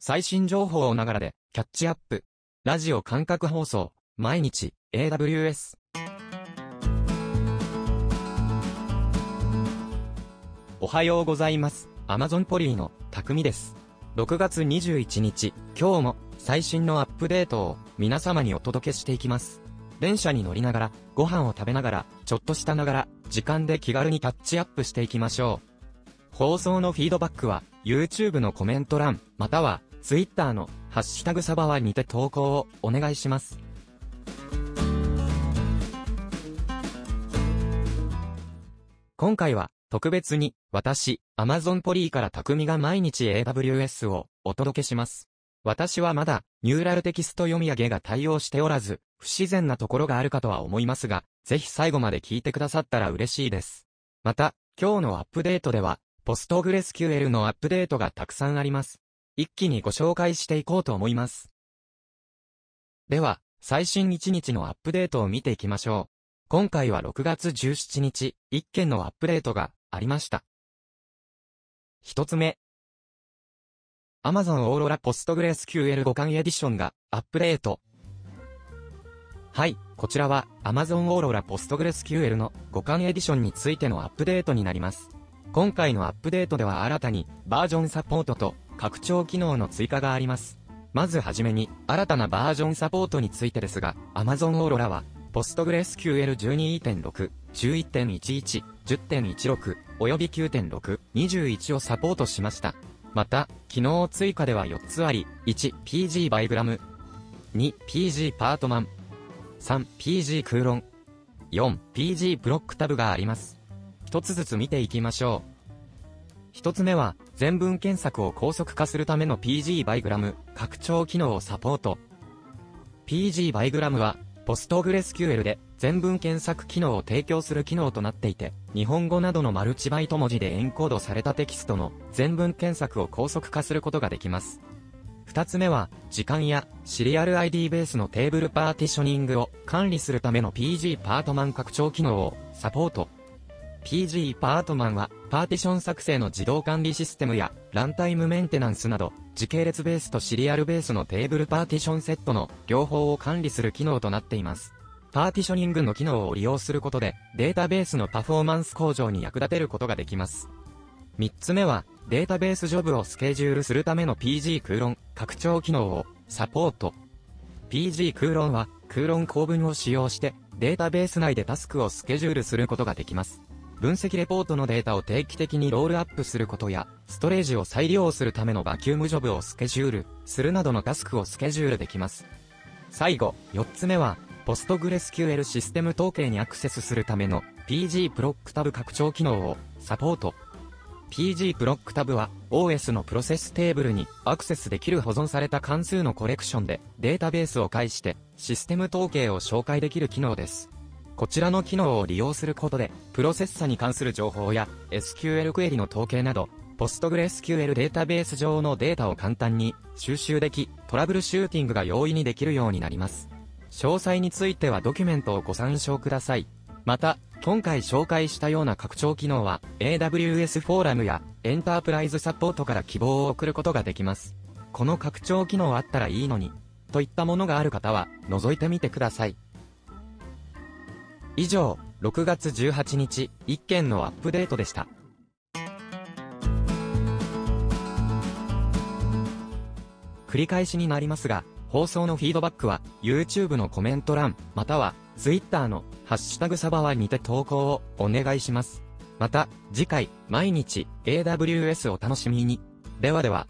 最新情報をながらで、キャッチアップ。ラジオ感覚放送、毎日、AWS。おはようございます。Amazon ポリーの匠です。6月21日、今日も最新のアップデートを皆様にお届けしていきます。電車に乗りながら、ご飯を食べながら、ちょっとしたながら、時間で気軽にキャッチアップしていきましょう。放送のフィードバックは、YouTube のコメント欄、または、Twitter のハッシュタグサバワにて投稿をお願いします。今回は、特別に、私、Amazon ポリーから匠が毎日 AWS をお届けします。私はまだ、ニューラルテキスト読み上げが対応しておらず、不自然なところがあるかとは思いますが、ぜひ最後まで聞いてくださったら嬉しいです。また、今日のアップデートでは、ポストグレス QL のアップデートがたくさんあります。一気にご紹介していこうと思います。では、最新1日のアップデートを見ていきましょう。今回は6月17日、1件のアップデートがありました。一つ目。Amazon Aurora PostgreSQL 互換エディションがアップデート。はい、こちらは Amazon Aurora PostgreSQL の互換エディションについてのアップデートになります。今回のアップデートでは新たにバージョンサポートと拡張機能の追加があります。まずはじめに新たなバージョンサポートについてですが、Amazon Aurora は PostgreSQL12.6、11.11、10.16、および9.6、21をサポートしました。また、機能追加では4つあり、1、PG バイグラム、2、PG パートマン、3、PG 空論、4、PG ブロックタブがあります。一つずつ見ていきましょう。一つ目は、全文検索を高速化するための PG バイグラム、拡張機能をサポート。PG バイグラムは、PostgreSQL で全文検索機能を提供する機能となっていて、日本語などのマルチバイト文字でエンコードされたテキストの全文検索を高速化することができます。二つ目は、時間やシリアル ID ベースのテーブルパーティショニングを管理するための PG パートマン拡張機能をサポート。 pg_partman は、パーティション作成の自動管理システムや、ランタイムメンテナンスなど、時系列ベースとシリアルベースのテーブルパーティションセットの両方を管理する機能となっています。パーティショニングの機能を利用することで、データベースのパフォーマンス向上に役立てることができます。三つ目は、データベースジョブをスケジュールするための PG 空論、拡張機能をサポート。PG 空論は、空論構文を使用して、データベース内でタスクをスケジュールすることができます。分析レポートのデータを定期的にロールアップすることや、ストレージを再利用するためのバキュームジョブをスケジュールするなどのタスクをスケジュールできます。最後、4つ目は、PostgreSQL システム統計にアクセスするための PG プロックタブ拡張機能をサポート。 pg_proctab は OS のプロセステーブルにアクセスできる保存された関数のコレクションでデータベースを介してシステム統計を照会できる機能です。こちらの機能を利用することで、プロセッサに関する情報や SQL クエリの統計など、PostgreSQL データベース上のデータを簡単に収集でき、トラブルシューティングが容易にできるようになります。詳細についてはドキュメントをご参照ください。また、今回紹介したような拡張機能は AWS フォーラムやエンタープライズサポートから希望を送ることができます。この拡張機能あったらいいのに、といったものがある方は覗いてみてください。以上、6月18日、1件のアップデートでした。繰り返しになりますが、放送のフィードバックは、YouTube のコメント欄、または、Twitter の、ハッシュタグサバワにて投稿をお願いします。また、次回、毎日、AWS を楽しみに。ではでは。